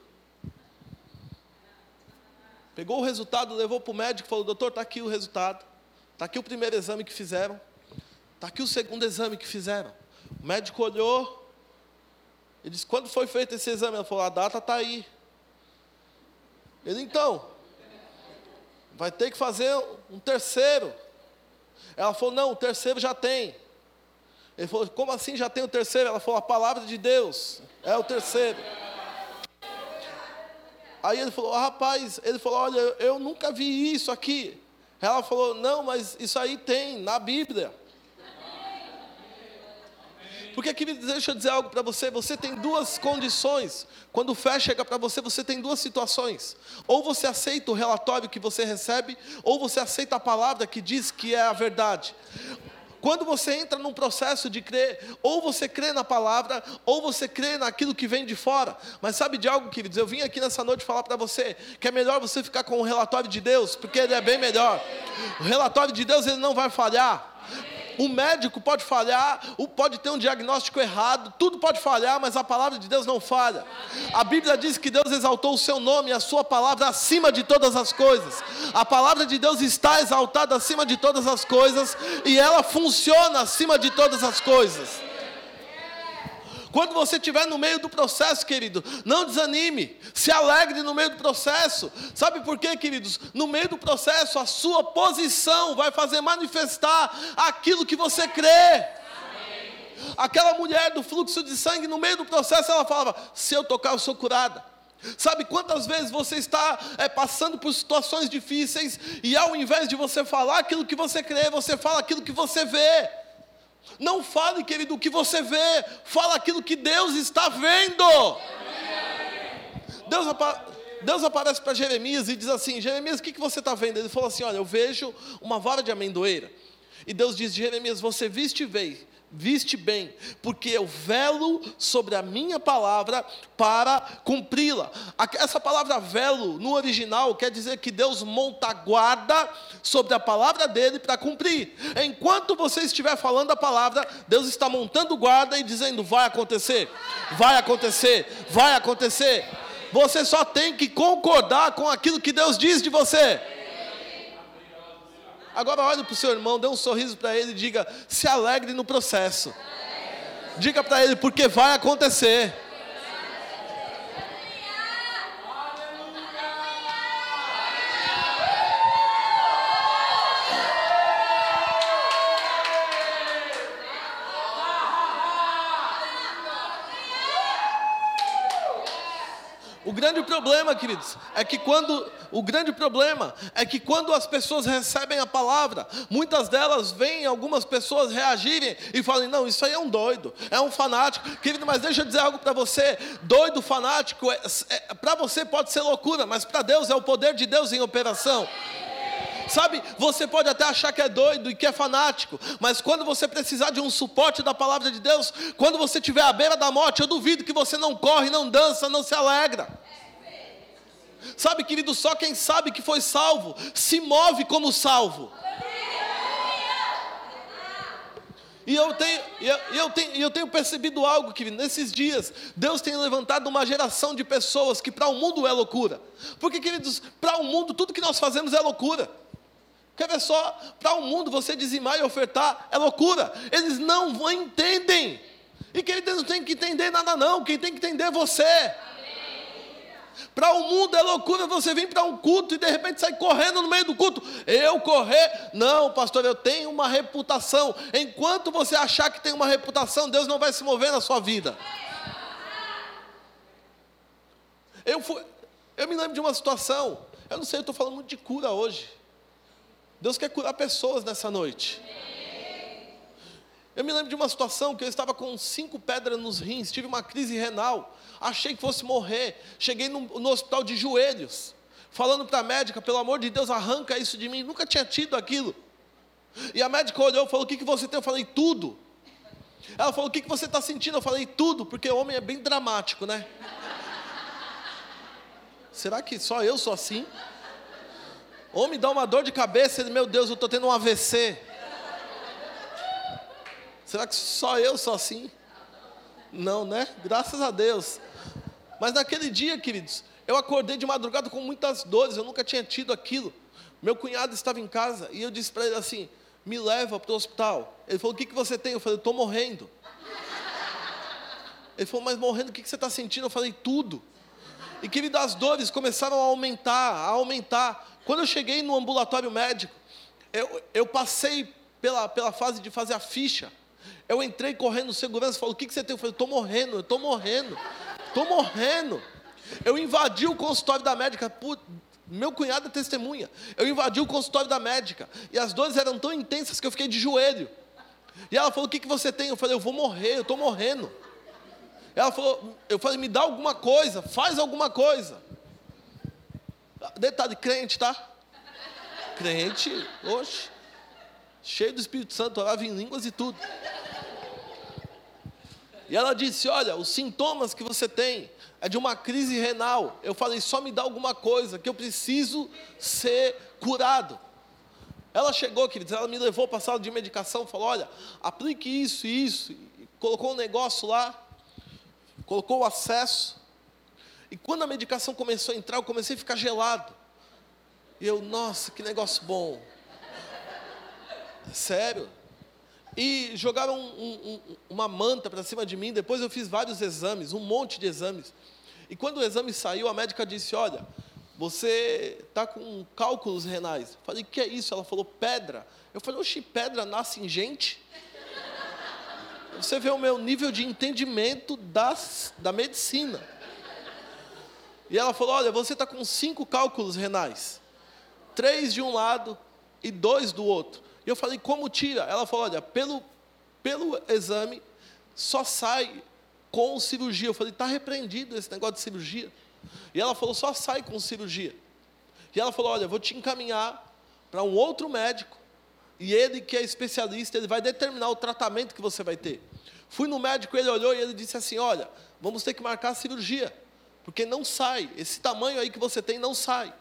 Pegou o resultado, levou para o médico falou: Doutor, está aqui o resultado. Está aqui o primeiro exame que fizeram. Está aqui o segundo exame que fizeram. O médico olhou. Ele disse: Quando foi feito esse exame? Ela falou: A data está aí. Ele então, vai ter que fazer um terceiro. Ela falou: Não, o terceiro já tem. Ele falou: Como assim já tem o terceiro? Ela falou: A palavra de Deus é o terceiro. Aí ele falou, oh, rapaz, ele falou, olha, eu nunca vi isso aqui. Ela falou, não, mas isso aí tem na Bíblia. Porque, querido, deixa eu dizer algo para você. Você tem duas condições. Quando fé chega para você, você tem duas situações. Ou você aceita o relatório que você recebe, ou você aceita a palavra que diz que é a verdade. Quando você entra num processo de crer, ou você crê na palavra, ou você crê naquilo que vem de fora. Mas sabe de algo, queridos? Eu vim aqui nessa noite falar para você que é melhor você ficar com o relatório de Deus, porque ele é bem melhor. O relatório de Deus ele não vai falhar. O médico pode falhar, pode ter um diagnóstico errado, tudo pode falhar, mas a palavra de Deus não falha. A Bíblia diz que Deus exaltou o seu nome e a sua palavra acima de todas as coisas. A palavra de Deus está exaltada acima de todas as coisas e ela funciona acima de todas as coisas. Quando você estiver no meio do processo, querido, não desanime, se alegre no meio do processo. Sabe por quê, queridos? No meio do processo, a sua posição vai fazer manifestar aquilo que você crê. Aquela mulher do fluxo de sangue, no meio do processo, ela falava: Se eu tocar, eu sou curada. Sabe quantas vezes você está é, passando por situações difíceis e ao invés de você falar aquilo que você crê, você fala aquilo que você vê. Não fale, querido, o que você vê, fala aquilo que Deus está vendo. Deus, apa Deus aparece para Jeremias e diz assim: Jeremias, o que, que você está vendo? Ele falou assim: Olha, eu vejo uma vara de amendoeira. E Deus diz: Jeremias, você viste bem, viste bem, porque eu velo sobre a minha palavra para cumpri-la. Essa palavra velo, no original, quer dizer que Deus monta guarda sobre a palavra dele para cumprir. Enquanto você estiver falando a palavra, Deus está montando guarda e dizendo: vai acontecer, vai acontecer, vai acontecer. Você só tem que concordar com aquilo que Deus diz de você. Agora olhe para o seu irmão, dê um sorriso para ele e diga: se alegre no processo. Diga para ele, porque vai acontecer. Grande problema, queridos, é que quando o grande problema é que quando as pessoas recebem a palavra, muitas delas veem algumas pessoas reagirem e falam: "Não, isso aí é um doido, é um fanático". Querido, mas deixa eu dizer algo para você. Doido, fanático, é, é, para você pode ser loucura, mas para Deus é o poder de Deus em operação. Sabe, você pode até achar que é doido e que é fanático, mas quando você precisar de um suporte da palavra de Deus, quando você estiver à beira da morte, eu duvido que você não corre, não dança, não se alegra. Sabe, querido, só quem sabe que foi salvo se move como salvo. E eu tenho, eu, eu, tenho, eu tenho percebido algo, que nesses dias, Deus tem levantado uma geração de pessoas que para o mundo é loucura. Porque, queridos, para o mundo, tudo que nós fazemos é loucura. Quer ver só? Para o mundo, você dizimar e ofertar é loucura. Eles não entendem. E quem não tem que entender nada, não. Quem tem que entender é você. Para o mundo é loucura você vir para um culto e de repente sair correndo no meio do culto. Eu correr? Não, pastor, eu tenho uma reputação. Enquanto você achar que tem uma reputação, Deus não vai se mover na sua vida. Eu, fui, eu me lembro de uma situação. Eu não sei, eu estou falando muito de cura hoje. Deus quer curar pessoas nessa noite. Eu me lembro de uma situação que eu estava com cinco pedras nos rins, tive uma crise renal, achei que fosse morrer. Cheguei no, no hospital de joelhos, falando para a médica: pelo amor de Deus, arranca isso de mim. Nunca tinha tido aquilo. E a médica olhou e falou: o que, que você tem? Eu falei: tudo. Ela falou: o que, que você está sentindo? Eu falei: tudo, porque o homem é bem dramático, né? Será que só eu sou assim? Homem dá uma dor de cabeça, ele, meu Deus, eu estou tendo um AVC. Será que só eu sou assim? Não, né? Graças a Deus. Mas naquele dia, queridos, eu acordei de madrugada com muitas dores, eu nunca tinha tido aquilo. Meu cunhado estava em casa e eu disse para ele assim: me leva para o hospital. Ele falou: o que, que você tem? Eu falei: estou morrendo. Ele falou: mas morrendo, o que, que você está sentindo? Eu falei: tudo. E querido, as dores começaram a aumentar, a aumentar. Quando eu cheguei no ambulatório médico, eu, eu passei pela, pela fase de fazer a ficha. Eu entrei correndo, segurança falou: O que, que você tem? Eu falei: Estou morrendo, eu estou morrendo, estou morrendo. Eu invadi o consultório da médica, meu cunhado é testemunha. Eu invadi o consultório da médica e as dores eram tão intensas que eu fiquei de joelho. E ela falou: O que, que você tem? Eu falei: Eu vou morrer, eu estou morrendo. Ela falou: Eu falei: Me dá alguma coisa, faz alguma coisa. Detalhe, crente, tá? Crente, oxe, cheio do Espírito Santo, orava em línguas e tudo. E ela disse: Olha, os sintomas que você tem é de uma crise renal. Eu falei: Só me dá alguma coisa, que eu preciso ser curado. Ela chegou, queridos, ela me levou para a sala de medicação, falou: Olha, aplique isso e isso. E colocou um negócio lá, colocou o acesso. E quando a medicação começou a entrar, eu comecei a ficar gelado. E eu, nossa, que negócio bom. Sério. E jogaram um, um, uma manta para cima de mim. Depois eu fiz vários exames, um monte de exames. E quando o exame saiu, a médica disse: Olha, você está com cálculos renais. Eu falei: que é isso? Ela falou: Pedra. Eu falei: Oxi, pedra nasce em gente? Você vê o meu nível de entendimento das, da medicina. E ela falou: Olha, você está com cinco cálculos renais, três de um lado e dois do outro. E eu falei: Como tira? Ela falou: Olha, pelo, pelo exame, só sai com cirurgia. Eu falei: Está repreendido esse negócio de cirurgia. E ela falou: Só sai com cirurgia. E ela falou: Olha, vou te encaminhar para um outro médico. E ele, que é especialista, ele vai determinar o tratamento que você vai ter. Fui no médico, ele olhou e ele disse assim: Olha, vamos ter que marcar a cirurgia, porque não sai, esse tamanho aí que você tem não sai.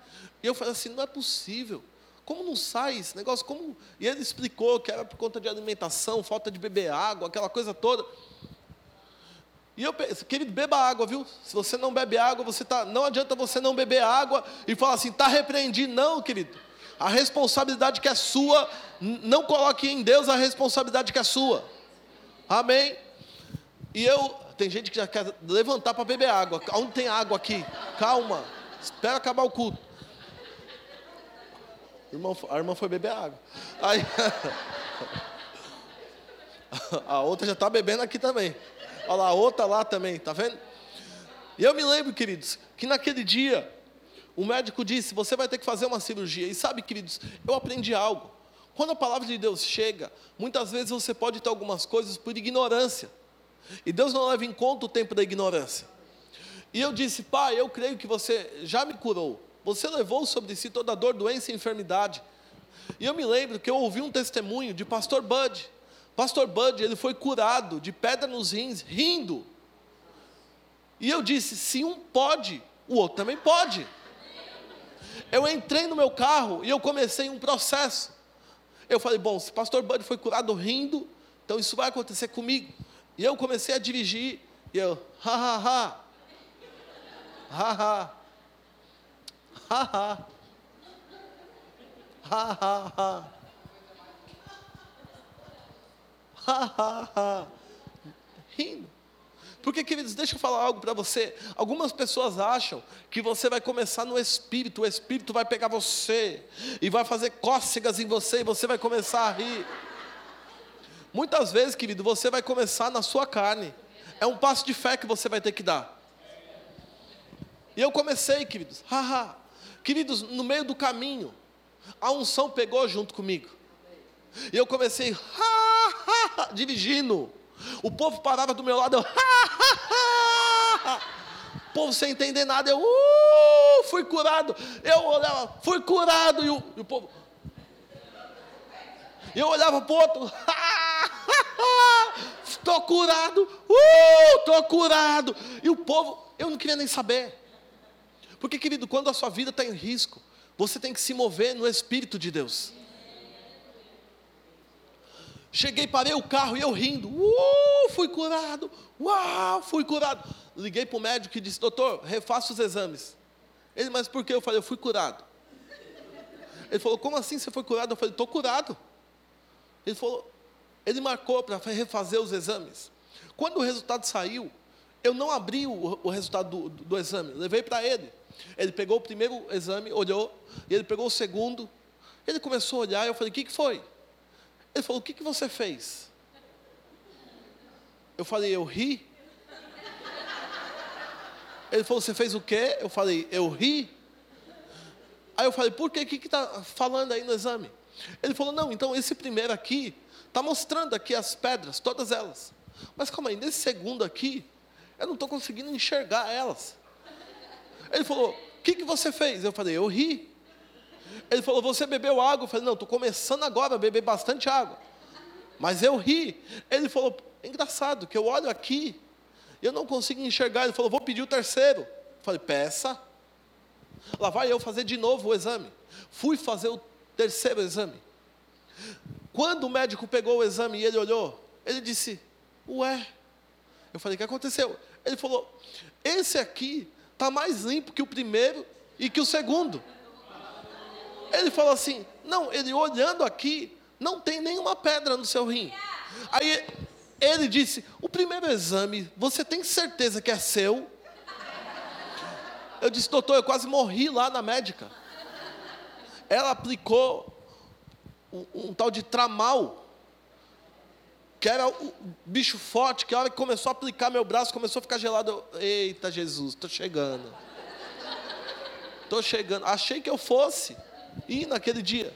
E eu falei assim: Não é possível. Como não sai esse negócio? Como? E ele explicou que era por conta de alimentação, falta de beber água, aquela coisa toda. E eu pensei, querido, beba água, viu? Se você não bebe água, você tá, não adianta você não beber água e falar assim, está repreendido. Não, querido. A responsabilidade que é sua, não coloque em Deus a responsabilidade que é sua. Amém? E eu, tem gente que já quer levantar para beber água. Onde tem água aqui? Calma. Espera acabar o culto. A irmã foi beber água. Aí, a outra já está bebendo aqui também. Olha lá, a outra lá também, tá vendo? E eu me lembro, queridos, que naquele dia, o médico disse: você vai ter que fazer uma cirurgia. E sabe, queridos, eu aprendi algo. Quando a palavra de Deus chega, muitas vezes você pode ter algumas coisas por ignorância. E Deus não leva em conta o tempo da ignorância. E eu disse, pai, eu creio que você já me curou. Você levou sobre si toda dor, doença e enfermidade. E eu me lembro que eu ouvi um testemunho de pastor Bud. Pastor Bud, ele foi curado de pedra nos rins, rindo. E eu disse: se um pode, o outro também pode. Eu entrei no meu carro e eu comecei um processo. Eu falei: bom, se pastor Bud foi curado rindo, então isso vai acontecer comigo. E eu comecei a dirigir, e eu, ha ha ha, ha ha. Ha ha. Ha ha ha. Ha ha ha. Rindo. Porque, queridos, deixa eu falar algo para você. Algumas pessoas acham que você vai começar no espírito, o espírito vai pegar você e vai fazer cócegas em você e você vai começar a rir. Muitas vezes, querido, você vai começar na sua carne. É um passo de fé que você vai ter que dar. E eu comecei, queridos, haha. Queridos, no meio do caminho, a unção pegou junto comigo. E eu comecei, ha, ha, ha, dirigindo. O povo parava do meu lado, eu. O povo sem entender nada, eu, uh, fui curado. Eu olhava, fui curado. E o, e o povo. Eu olhava para o outro, estou curado, uh, estou curado. E o povo, eu não queria nem saber. Porque, querido, quando a sua vida está em risco, você tem que se mover no Espírito de Deus. Cheguei, parei o carro e eu rindo. Uh, fui curado. Uau, fui curado. Liguei para o médico e disse: Doutor, refaça os exames. Ele, mas por que? Eu falei: Eu fui curado. Ele falou: Como assim você foi curado? Eu falei: Estou curado. Ele falou: Ele marcou para refazer os exames. Quando o resultado saiu, eu não abri o, o resultado do, do, do exame, levei para ele. Ele pegou o primeiro exame, olhou, e ele pegou o segundo. Ele começou a olhar, eu falei: O que, que foi? Ele falou: O que, que você fez? Eu falei: Eu ri. Ele falou: Você fez o quê? Eu falei: Eu ri. Aí eu falei: Por quê? O que está falando aí no exame? Ele falou: Não, então esse primeiro aqui está mostrando aqui as pedras, todas elas. Mas calma aí, nesse segundo aqui, eu não estou conseguindo enxergar elas. Ele falou: O que, que você fez? Eu falei: Eu ri. Ele falou: Você bebeu água? Eu falei: Não, estou começando agora a beber bastante água. Mas eu ri. Ele falou: é Engraçado, que eu olho aqui, eu não consigo enxergar. Ele falou: Vou pedir o terceiro. Eu falei: Peça. Lá vai eu fazer de novo o exame. Fui fazer o terceiro exame. Quando o médico pegou o exame e ele olhou, ele disse: Ué. Eu falei: O que aconteceu? Ele falou: Esse aqui está mais limpo que o primeiro e que o segundo. Ele falou assim: não, ele olhando aqui, não tem nenhuma pedra no seu rim. Aí ele disse: o primeiro exame, você tem certeza que é seu? Eu disse, doutor, eu quase morri lá na médica. Ela aplicou um, um tal de tramal que era o bicho forte, que a hora que começou a aplicar meu braço, começou a ficar gelado. Eu, Eita Jesus, estou chegando. Estou chegando. Achei que eu fosse ir naquele dia.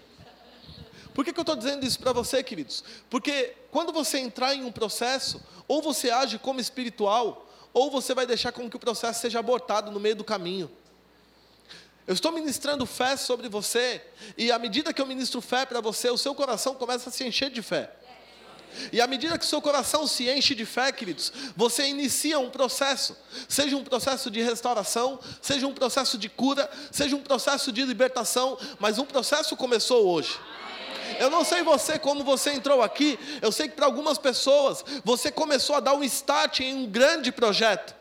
Por que, que eu estou dizendo isso para você, queridos? Porque quando você entrar em um processo, ou você age como espiritual, ou você vai deixar com que o processo seja abortado no meio do caminho. Eu estou ministrando fé sobre você, e à medida que eu ministro fé para você, o seu coração começa a se encher de fé. E à medida que o seu coração se enche de fé, queridos, você inicia um processo, seja um processo de restauração, seja um processo de cura, seja um processo de libertação, mas um processo começou hoje. Eu não sei você como você entrou aqui, eu sei que para algumas pessoas você começou a dar um start em um grande projeto.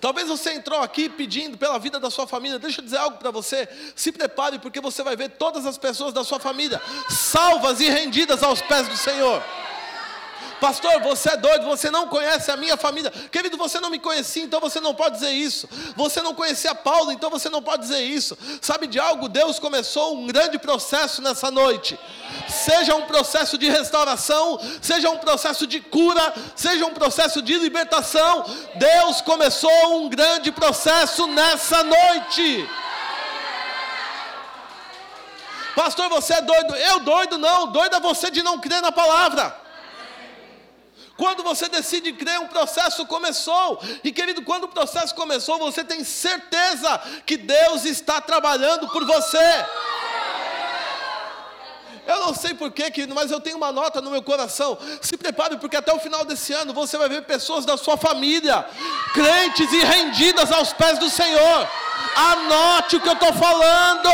Talvez você entrou aqui pedindo pela vida da sua família. Deixa eu dizer algo para você. Se prepare, porque você vai ver todas as pessoas da sua família salvas e rendidas aos pés do Senhor. Pastor, você é doido, você não conhece a minha família. Querido, você não me conhecia, então você não pode dizer isso. Você não conhecia Paulo, então você não pode dizer isso. Sabe de algo? Deus começou um grande processo nessa noite. Seja um processo de restauração, seja um processo de cura, seja um processo de libertação. Deus começou um grande processo nessa noite. Pastor, você é doido? Eu doido não, doido é você de não crer na palavra. Quando você decide crer, um processo começou. E querido, quando o processo começou, você tem certeza que Deus está trabalhando por você. Eu não sei porquê, querido, mas eu tenho uma nota no meu coração. Se prepare, porque até o final desse ano você vai ver pessoas da sua família, crentes e rendidas aos pés do Senhor. Anote o que eu estou falando.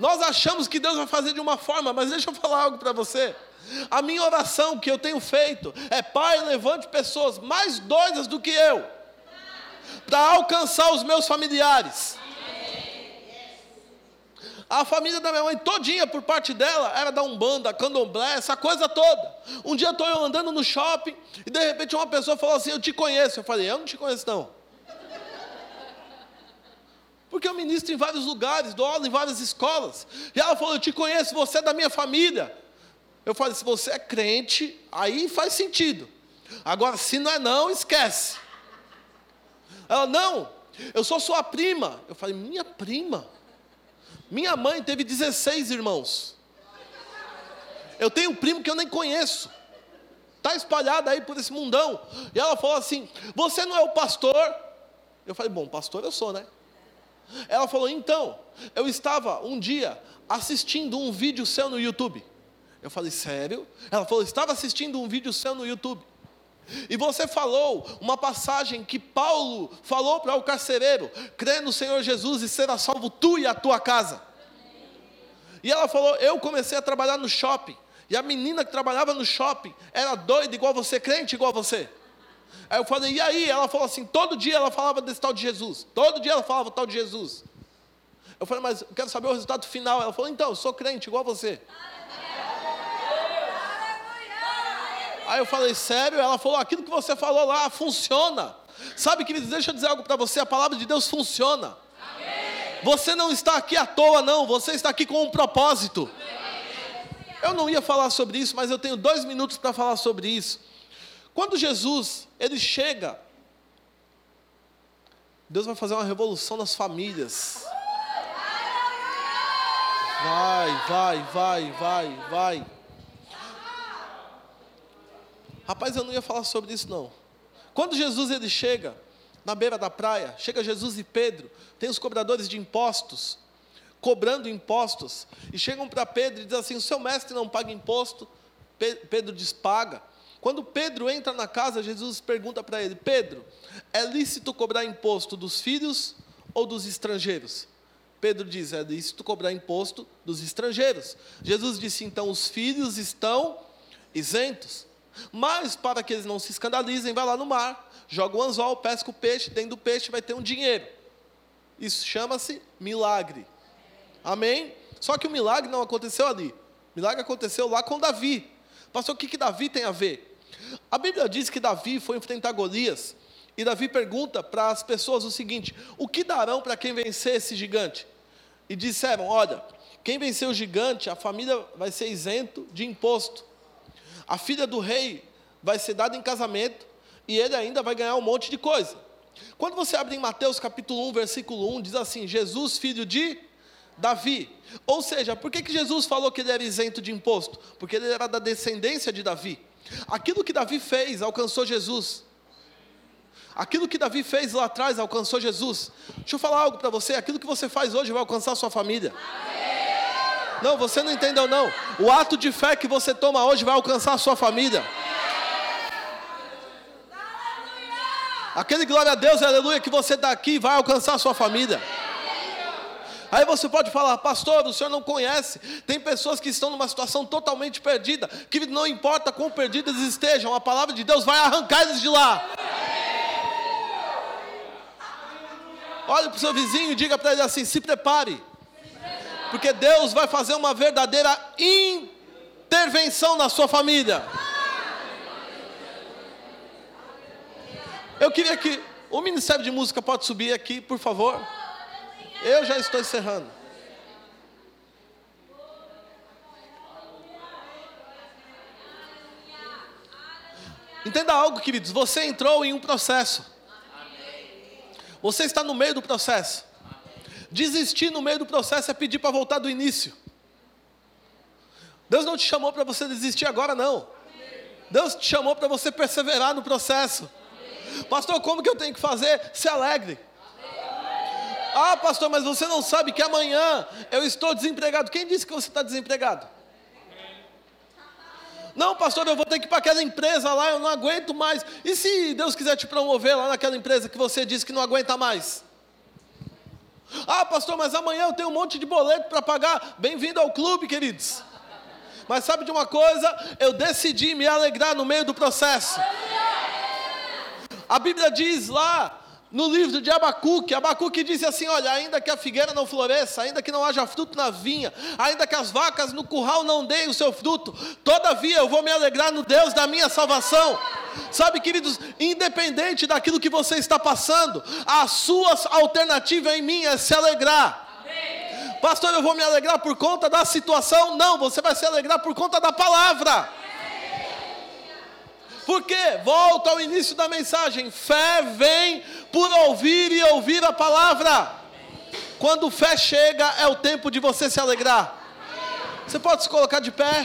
Nós achamos que Deus vai fazer de uma forma, mas deixa eu falar algo para você. A minha oração que eu tenho feito é: Pai, levante pessoas mais doidas do que eu, para alcançar os meus familiares. A família da minha mãe todinha, por parte dela, era da Umbanda, Candomblé, essa coisa toda. Um dia estou eu andando no shopping e de repente uma pessoa falou assim: Eu te conheço. Eu falei: Eu não te conheço, não. Porque eu ministro em vários lugares, dou aula em várias escolas. E ela falou: Eu te conheço, você é da minha família. Eu falei: Se você é crente, aí faz sentido. Agora, se não é não, esquece. Ela: Não, eu sou sua prima. Eu falei: Minha prima? Minha mãe teve 16 irmãos. Eu tenho um primo que eu nem conheço. Está espalhado aí por esse mundão. E ela falou assim: Você não é o pastor? Eu falei: Bom, pastor eu sou, né? Ela falou: então, eu estava um dia assistindo um vídeo seu no YouTube. Eu falei: sério? Ela falou: estava assistindo um vídeo seu no YouTube. E você falou uma passagem que Paulo falou para o carcereiro: crê no Senhor Jesus e será salvo tu e a tua casa. E ela falou: eu comecei a trabalhar no shopping. E a menina que trabalhava no shopping era doida igual você, crente igual você. Aí eu falei, e aí? Ela falou assim: todo dia ela falava desse tal de Jesus. Todo dia ela falava tal de Jesus. Eu falei, mas eu quero saber o resultado final. Ela falou, então, eu sou crente igual você. Aí eu falei, sério? Ela falou, aquilo que você falou lá funciona. Sabe, queridos, deixa eu dizer algo para você: a palavra de Deus funciona. Você não está aqui à toa, não. Você está aqui com um propósito. Eu não ia falar sobre isso, mas eu tenho dois minutos para falar sobre isso. Quando Jesus ele chega, Deus vai fazer uma revolução nas famílias. Vai, vai, vai, vai, vai. Rapaz, eu não ia falar sobre isso não. Quando Jesus ele chega na beira da praia, chega Jesus e Pedro, tem os cobradores de impostos, cobrando impostos, e chegam para Pedro e dizem assim: o seu mestre não paga imposto. Pedro diz: paga. Quando Pedro entra na casa, Jesus pergunta para ele: Pedro, é lícito cobrar imposto dos filhos ou dos estrangeiros? Pedro diz: é lícito cobrar imposto dos estrangeiros. Jesus disse: então os filhos estão isentos. Mas para que eles não se escandalizem, vai lá no mar, joga o anzol, pesca o peixe, dentro do peixe vai ter um dinheiro. Isso chama-se milagre. Amém? Só que o milagre não aconteceu ali. O milagre aconteceu lá com Davi. Pastor, o que, que Davi tem a ver? A Bíblia diz que Davi foi enfrentar Golias, e Davi pergunta para as pessoas o seguinte: o que darão para quem vencer esse gigante? E disseram: olha, quem vencer o gigante, a família vai ser isento de imposto. A filha do rei vai ser dado em casamento e ele ainda vai ganhar um monte de coisa. Quando você abre em Mateus capítulo 1, versículo 1, diz assim: Jesus, filho de Davi. Ou seja, por que, que Jesus falou que ele era isento de imposto? Porque ele era da descendência de Davi. Aquilo que Davi fez alcançou Jesus. Aquilo que Davi fez lá atrás alcançou Jesus. Deixa eu falar algo para você: aquilo que você faz hoje vai alcançar a sua família. Não, você não entendeu não. O ato de fé que você toma hoje vai alcançar a sua família. Aquele glória a Deus, aleluia, que você dá aqui vai alcançar a sua família. Aí você pode falar, pastor, o senhor não conhece. Tem pessoas que estão numa situação totalmente perdida, que não importa quão perdidas estejam, a palavra de Deus vai arrancar eles de lá. Olhe para o seu vizinho e diga para ele assim: se prepare, porque Deus vai fazer uma verdadeira intervenção na sua família. Eu queria que o Ministério de Música pode subir aqui, por favor. Eu já estou encerrando. Entenda algo, queridos. Você entrou em um processo. Você está no meio do processo. Desistir no meio do processo é pedir para voltar do início. Deus não te chamou para você desistir agora, não. Deus te chamou para você perseverar no processo. Pastor, como que eu tenho que fazer? Se alegre. Ah, pastor, mas você não sabe que amanhã eu estou desempregado. Quem disse que você está desempregado? Não, pastor, eu vou ter que ir para aquela empresa lá, eu não aguento mais. E se Deus quiser te promover lá naquela empresa que você disse que não aguenta mais? Ah, pastor, mas amanhã eu tenho um monte de boleto para pagar. Bem-vindo ao clube, queridos. Mas sabe de uma coisa? Eu decidi me alegrar no meio do processo. A Bíblia diz lá no livro de Abacuque, Abacuque disse assim: Olha, ainda que a figueira não floresça, ainda que não haja fruto na vinha, ainda que as vacas no curral não deem o seu fruto, todavia eu vou me alegrar no Deus da minha salvação. Sabe, queridos, independente daquilo que você está passando, a sua alternativa em mim é se alegrar. Pastor, eu vou me alegrar por conta da situação? Não, você vai se alegrar por conta da palavra. Por quê? Volta ao início da mensagem. Fé vem por ouvir e ouvir a palavra. Quando fé chega, é o tempo de você se alegrar. Você pode se colocar de pé?